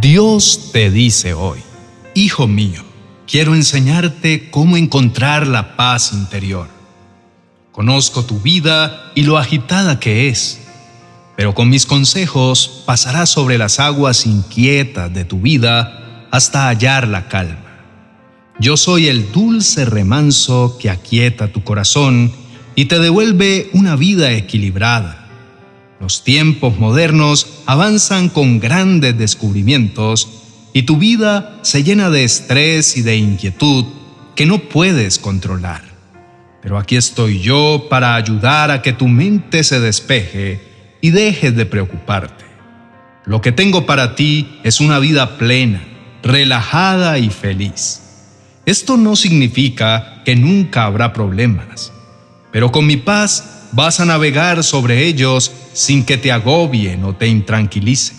Dios te dice hoy, Hijo mío, quiero enseñarte cómo encontrar la paz interior. Conozco tu vida y lo agitada que es, pero con mis consejos pasarás sobre las aguas inquietas de tu vida hasta hallar la calma. Yo soy el dulce remanso que aquieta tu corazón y te devuelve una vida equilibrada los tiempos modernos avanzan con grandes descubrimientos y tu vida se llena de estrés y de inquietud que no puedes controlar. Pero aquí estoy yo para ayudar a que tu mente se despeje y dejes de preocuparte. Lo que tengo para ti es una vida plena, relajada y feliz. Esto no significa que nunca habrá problemas, pero con mi paz vas a navegar sobre ellos sin que te agobien o te intranquilicen.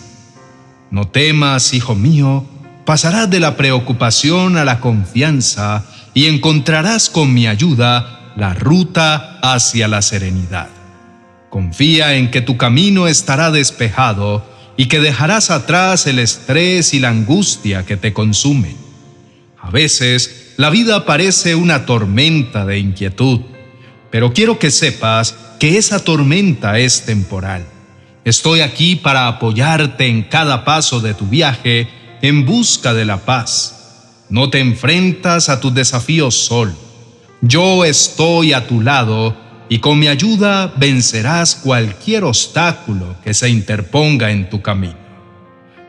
No temas, hijo mío, pasarás de la preocupación a la confianza y encontrarás con mi ayuda la ruta hacia la serenidad. Confía en que tu camino estará despejado y que dejarás atrás el estrés y la angustia que te consumen. A veces, la vida parece una tormenta de inquietud pero quiero que sepas que esa tormenta es temporal. Estoy aquí para apoyarte en cada paso de tu viaje en busca de la paz. No te enfrentas a tus desafíos solo. Yo estoy a tu lado y con mi ayuda vencerás cualquier obstáculo que se interponga en tu camino.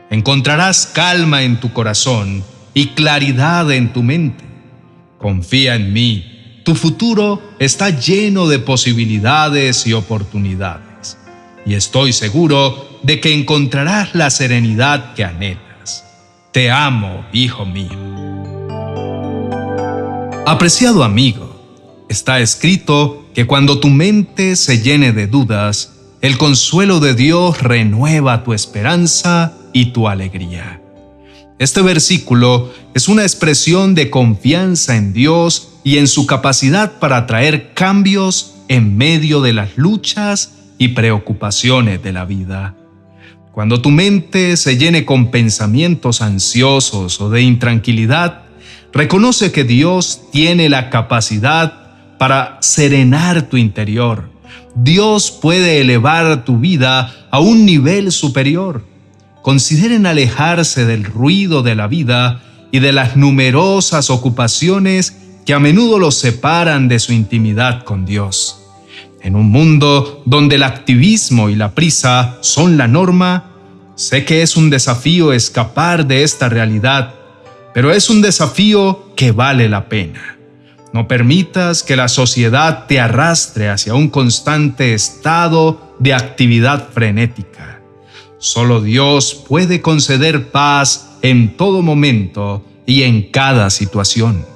Encontrarás calma en tu corazón y claridad en tu mente. Confía en mí tu futuro está lleno de posibilidades y oportunidades, y estoy seguro de que encontrarás la serenidad que anhelas. Te amo, hijo mío. Apreciado amigo, está escrito que cuando tu mente se llene de dudas, el consuelo de Dios renueva tu esperanza y tu alegría. Este versículo es una expresión de confianza en Dios y en su capacidad para traer cambios en medio de las luchas y preocupaciones de la vida. Cuando tu mente se llene con pensamientos ansiosos o de intranquilidad, reconoce que Dios tiene la capacidad para serenar tu interior. Dios puede elevar tu vida a un nivel superior. Consideren alejarse del ruido de la vida y de las numerosas ocupaciones que a menudo los separan de su intimidad con Dios. En un mundo donde el activismo y la prisa son la norma, sé que es un desafío escapar de esta realidad, pero es un desafío que vale la pena. No permitas que la sociedad te arrastre hacia un constante estado de actividad frenética. Solo Dios puede conceder paz en todo momento y en cada situación.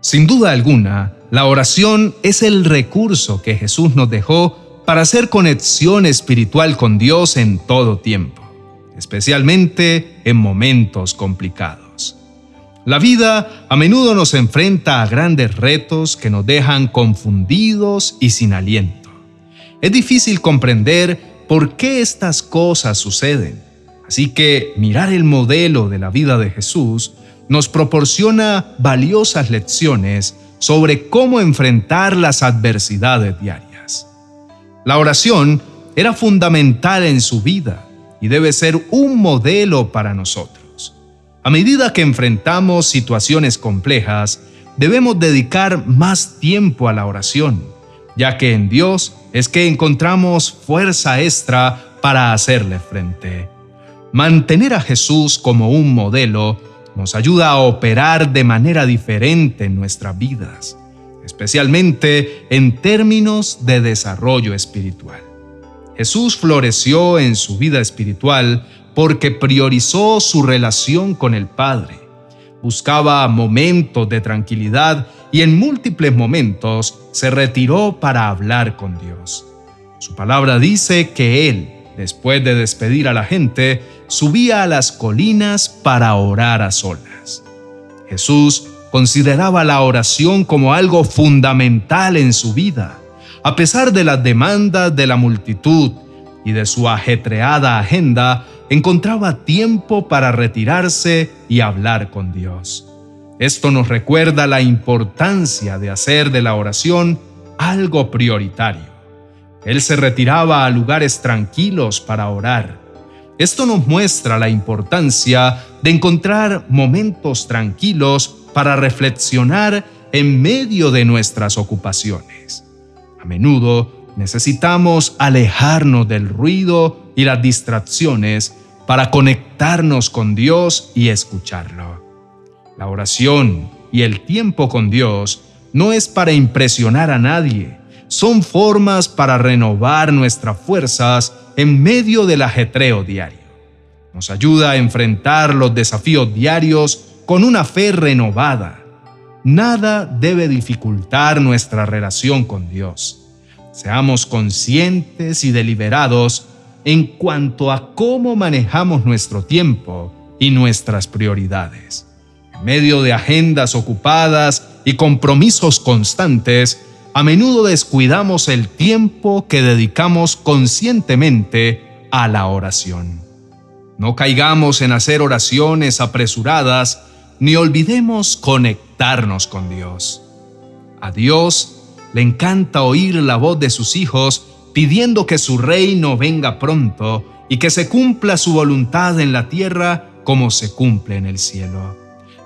Sin duda alguna, la oración es el recurso que Jesús nos dejó para hacer conexión espiritual con Dios en todo tiempo, especialmente en momentos complicados. La vida a menudo nos enfrenta a grandes retos que nos dejan confundidos y sin aliento. Es difícil comprender por qué estas cosas suceden, así que mirar el modelo de la vida de Jesús nos proporciona valiosas lecciones sobre cómo enfrentar las adversidades diarias. La oración era fundamental en su vida y debe ser un modelo para nosotros. A medida que enfrentamos situaciones complejas, debemos dedicar más tiempo a la oración, ya que en Dios es que encontramos fuerza extra para hacerle frente. Mantener a Jesús como un modelo nos ayuda a operar de manera diferente en nuestras vidas, especialmente en términos de desarrollo espiritual. Jesús floreció en su vida espiritual porque priorizó su relación con el Padre. Buscaba momentos de tranquilidad y en múltiples momentos se retiró para hablar con Dios. Su palabra dice que Él, después de despedir a la gente, subía a las colinas para orar a solas. Jesús consideraba la oración como algo fundamental en su vida, a pesar de las demandas de la multitud y de su ajetreada agenda, encontraba tiempo para retirarse y hablar con Dios. Esto nos recuerda la importancia de hacer de la oración algo prioritario. Él se retiraba a lugares tranquilos para orar. Esto nos muestra la importancia de encontrar momentos tranquilos para reflexionar en medio de nuestras ocupaciones. A menudo necesitamos alejarnos del ruido y las distracciones para conectarnos con Dios y escucharlo. La oración y el tiempo con Dios no es para impresionar a nadie, son formas para renovar nuestras fuerzas en medio del ajetreo diario. Nos ayuda a enfrentar los desafíos diarios con una fe renovada. Nada debe dificultar nuestra relación con Dios. Seamos conscientes y deliberados en cuanto a cómo manejamos nuestro tiempo y nuestras prioridades. En medio de agendas ocupadas y compromisos constantes, a menudo descuidamos el tiempo que dedicamos conscientemente a la oración. No caigamos en hacer oraciones apresuradas ni olvidemos conectarnos con Dios. A Dios le encanta oír la voz de sus hijos pidiendo que su reino venga pronto y que se cumpla su voluntad en la tierra como se cumple en el cielo.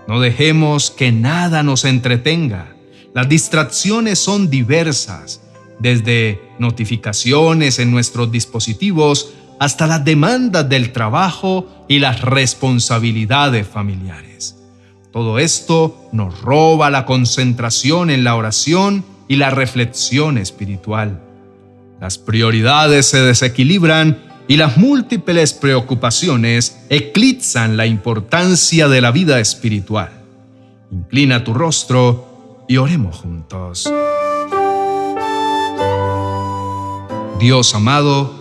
No dejemos que nada nos entretenga. Las distracciones son diversas, desde notificaciones en nuestros dispositivos hasta las demandas del trabajo y las responsabilidades familiares. Todo esto nos roba la concentración en la oración y la reflexión espiritual. Las prioridades se desequilibran y las múltiples preocupaciones eclipsan la importancia de la vida espiritual. Inclina tu rostro y oremos juntos. Dios amado,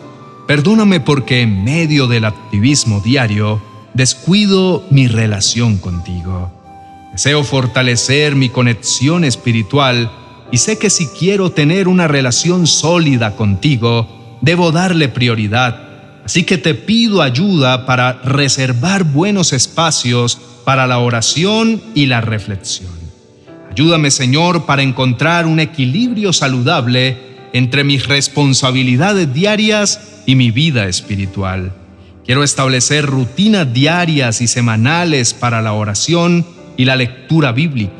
perdóname porque en medio del activismo diario descuido mi relación contigo. Deseo fortalecer mi conexión espiritual y sé que si quiero tener una relación sólida contigo, debo darle prioridad. Así que te pido ayuda para reservar buenos espacios para la oración y la reflexión. Ayúdame, Señor, para encontrar un equilibrio saludable entre mis responsabilidades diarias y mi vida espiritual. Quiero establecer rutinas diarias y semanales para la oración y la lectura bíblica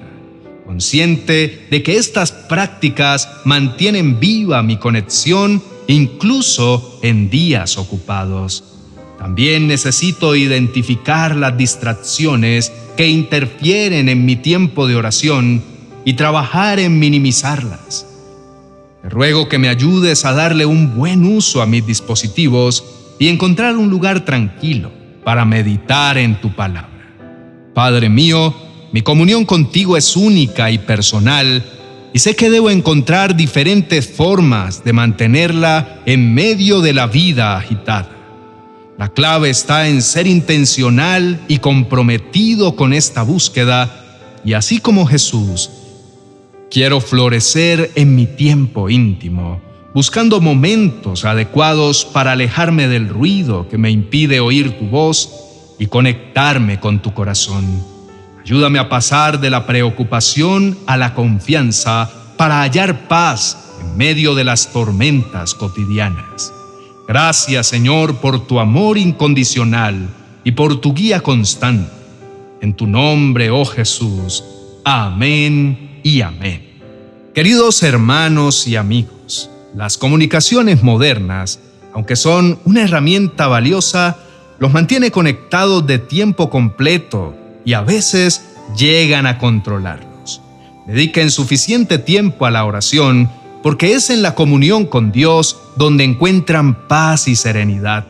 consciente de que estas prácticas mantienen viva mi conexión incluso en días ocupados. También necesito identificar las distracciones que interfieren en mi tiempo de oración y trabajar en minimizarlas. Te ruego que me ayudes a darle un buen uso a mis dispositivos y encontrar un lugar tranquilo para meditar en tu palabra. Padre mío, mi comunión contigo es única y personal y sé que debo encontrar diferentes formas de mantenerla en medio de la vida agitada. La clave está en ser intencional y comprometido con esta búsqueda y así como Jesús, quiero florecer en mi tiempo íntimo, buscando momentos adecuados para alejarme del ruido que me impide oír tu voz y conectarme con tu corazón. Ayúdame a pasar de la preocupación a la confianza para hallar paz en medio de las tormentas cotidianas. Gracias Señor por tu amor incondicional y por tu guía constante. En tu nombre, oh Jesús. Amén y amén. Queridos hermanos y amigos, las comunicaciones modernas, aunque son una herramienta valiosa, los mantiene conectados de tiempo completo y a veces llegan a controlarlos. Dediquen suficiente tiempo a la oración porque es en la comunión con Dios donde encuentran paz y serenidad.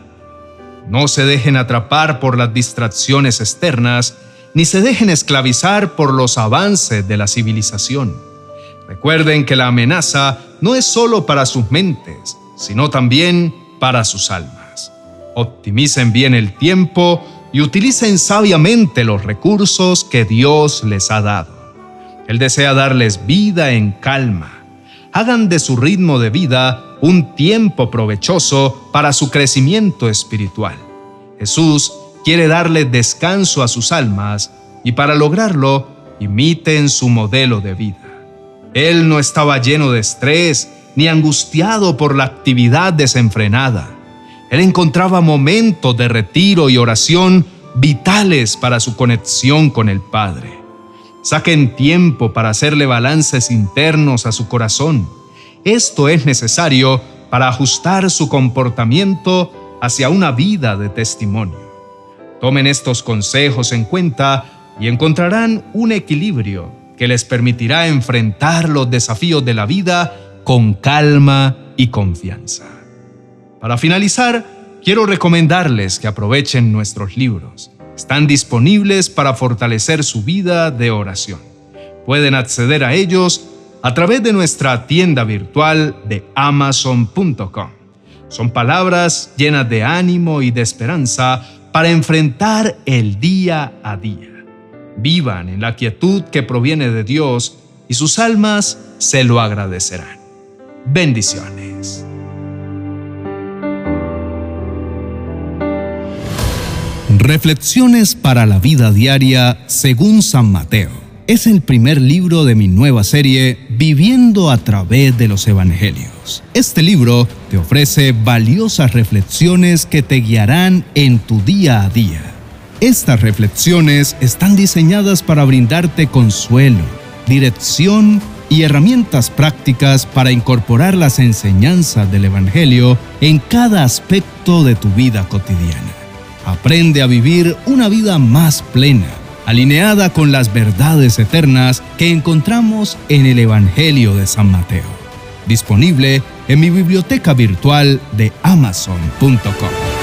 No se dejen atrapar por las distracciones externas ni se dejen esclavizar por los avances de la civilización. Recuerden que la amenaza no es solo para sus mentes, sino también para sus almas. Optimicen bien el tiempo y utilicen sabiamente los recursos que Dios les ha dado. Él desea darles vida en calma. Hagan de su ritmo de vida un tiempo provechoso para su crecimiento espiritual. Jesús quiere darle descanso a sus almas y para lograrlo, imiten su modelo de vida. Él no estaba lleno de estrés ni angustiado por la actividad desenfrenada. Él encontraba momentos de retiro y oración vitales para su conexión con el Padre. Saquen tiempo para hacerle balances internos a su corazón. Esto es necesario para ajustar su comportamiento hacia una vida de testimonio. Tomen estos consejos en cuenta y encontrarán un equilibrio que les permitirá enfrentar los desafíos de la vida con calma y confianza. Para finalizar, quiero recomendarles que aprovechen nuestros libros. Están disponibles para fortalecer su vida de oración. Pueden acceder a ellos a través de nuestra tienda virtual de amazon.com. Son palabras llenas de ánimo y de esperanza para enfrentar el día a día. Vivan en la quietud que proviene de Dios y sus almas se lo agradecerán. Bendiciones. Reflexiones para la vida diaria según San Mateo. Es el primer libro de mi nueva serie Viviendo a través de los Evangelios. Este libro te ofrece valiosas reflexiones que te guiarán en tu día a día. Estas reflexiones están diseñadas para brindarte consuelo, dirección y herramientas prácticas para incorporar las enseñanzas del Evangelio en cada aspecto de tu vida cotidiana. Aprende a vivir una vida más plena, alineada con las verdades eternas que encontramos en el Evangelio de San Mateo. Disponible en mi biblioteca virtual de amazon.com.